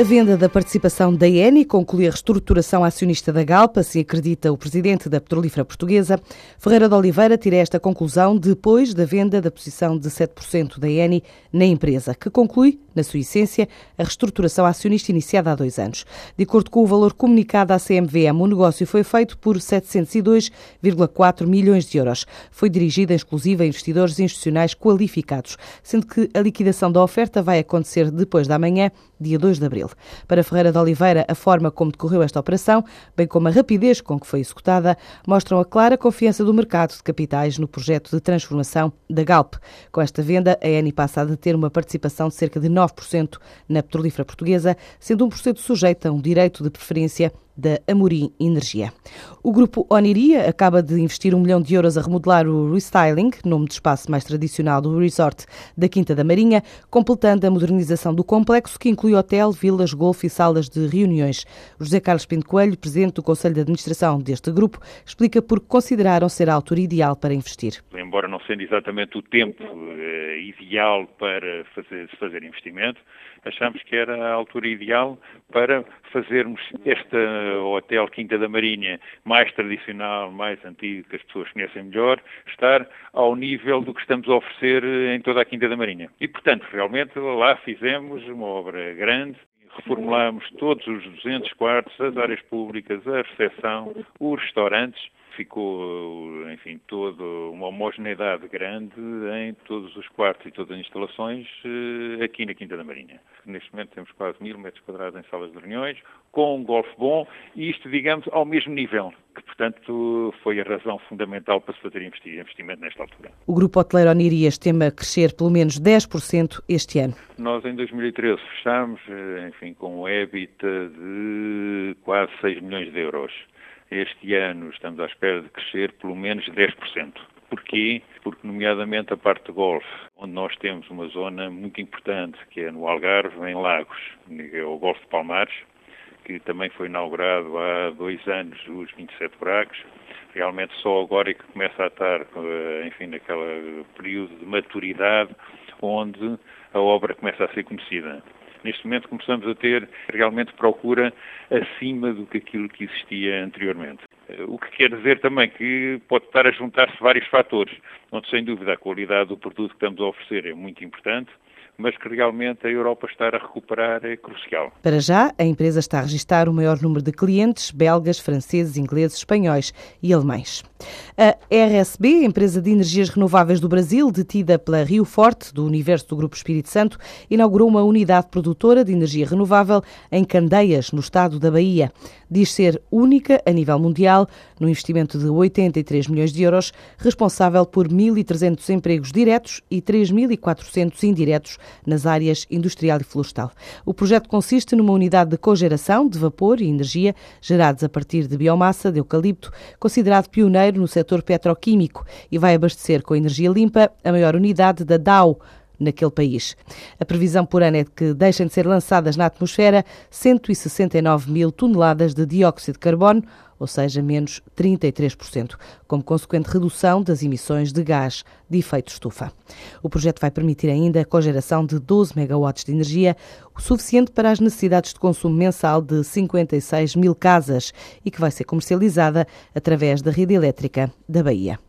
A venda da participação da ENI conclui a reestruturação acionista da Galp, assim acredita o presidente da petrolífera portuguesa. Ferreira de Oliveira tira esta conclusão depois da venda da posição de 7% da ENI na empresa, que conclui, na sua essência, a reestruturação acionista iniciada há dois anos. De acordo com o valor comunicado à CMVM, o negócio foi feito por 702,4 milhões de euros. Foi dirigido em exclusiva a investidores institucionais qualificados, sendo que a liquidação da oferta vai acontecer depois da manhã, dia 2 de abril. Para Ferreira de Oliveira, a forma como decorreu esta operação, bem como a rapidez com que foi executada, mostram a clara confiança do mercado de capitais no projeto de transformação da Galp. Com esta venda, a Eni passa a deter uma participação de cerca de 9% na petrolífera portuguesa, sendo 1% sujeita a um direito de preferência da Amorim Energia. O grupo Oniria acaba de investir um milhão de euros a remodelar o Restyling, nome de espaço mais tradicional do resort da Quinta da Marinha, completando a modernização do complexo, que inclui hotel, vilas, golfe e salas de reuniões. José Carlos Pinto Coelho, presidente do Conselho de Administração deste grupo, explica por que consideraram ser a altura ideal para investir. Embora não sendo exatamente o tempo eh, ideal para fazer, fazer investimento, achamos que era a altura ideal para fazermos este hotel Quinta da Marinha mais tradicional, mais antigo, que as pessoas conhecem melhor, estar ao nível do que estamos a oferecer em toda a Quinta da Marinha. E, portanto, realmente lá fizemos uma obra grande, reformulamos todos os 200 quartos, as áreas públicas, a recepção, os restaurantes, ficou, enfim, toda uma homogeneidade grande em todos os quartos e todas as instalações eh, aqui na Quinta da Marinha. Neste momento temos quase mil metros quadrados em salas de reuniões, com um golfe bom, e isto, digamos, ao mesmo nível, que, portanto, foi a razão fundamental para se fazer investimento nesta altura. O Grupo Hoteleiro Oniria estima crescer pelo menos 10% este ano. Nós, em 2013, fechámos, eh, enfim, com um EBITDA de quase 6 milhões de euros. Este ano estamos à espera de crescer pelo menos 10%. Porquê? Porque, nomeadamente, a parte de golfe, onde nós temos uma zona muito importante, que é no Algarve, em Lagos, é o Golfo de Palmares, que também foi inaugurado há dois anos, os 27 buracos. Realmente só agora é que começa a estar, eh, enfim, naquele período de maturidade onde a obra começa a ser conhecida. Neste momento começamos a ter realmente procura acima do que aquilo que existia anteriormente. O que quer dizer também que pode estar a juntar-se vários fatores, onde sem dúvida a qualidade do produto que estamos a oferecer é muito importante, mas que realmente a Europa estar a recuperar é crucial. Para já, a empresa está a registrar o maior número de clientes belgas, franceses, ingleses, espanhóis e alemães. A RSB, empresa de energias renováveis do Brasil, detida pela Rio Forte, do universo do Grupo Espírito Santo, inaugurou uma unidade produtora de energia renovável em Candeias, no estado da Bahia. Diz ser única a nível mundial, no investimento de 83 milhões de euros, responsável por 1.300 empregos diretos e 3.400 indiretos nas áreas industrial e florestal. O projeto consiste numa unidade de cogeração de vapor e energia gerados a partir de biomassa de eucalipto, considerado pioneiro no setor petroquímico e vai abastecer com energia limpa a maior unidade da Dow, naquele país. A previsão por ano é que deixem de ser lançadas na atmosfera 169 mil toneladas de dióxido de carbono, ou seja, menos 33%, como consequente redução das emissões de gás de efeito estufa. O projeto vai permitir ainda a cogeração de 12 megawatts de energia, o suficiente para as necessidades de consumo mensal de 56 mil casas e que vai ser comercializada através da rede elétrica da Bahia.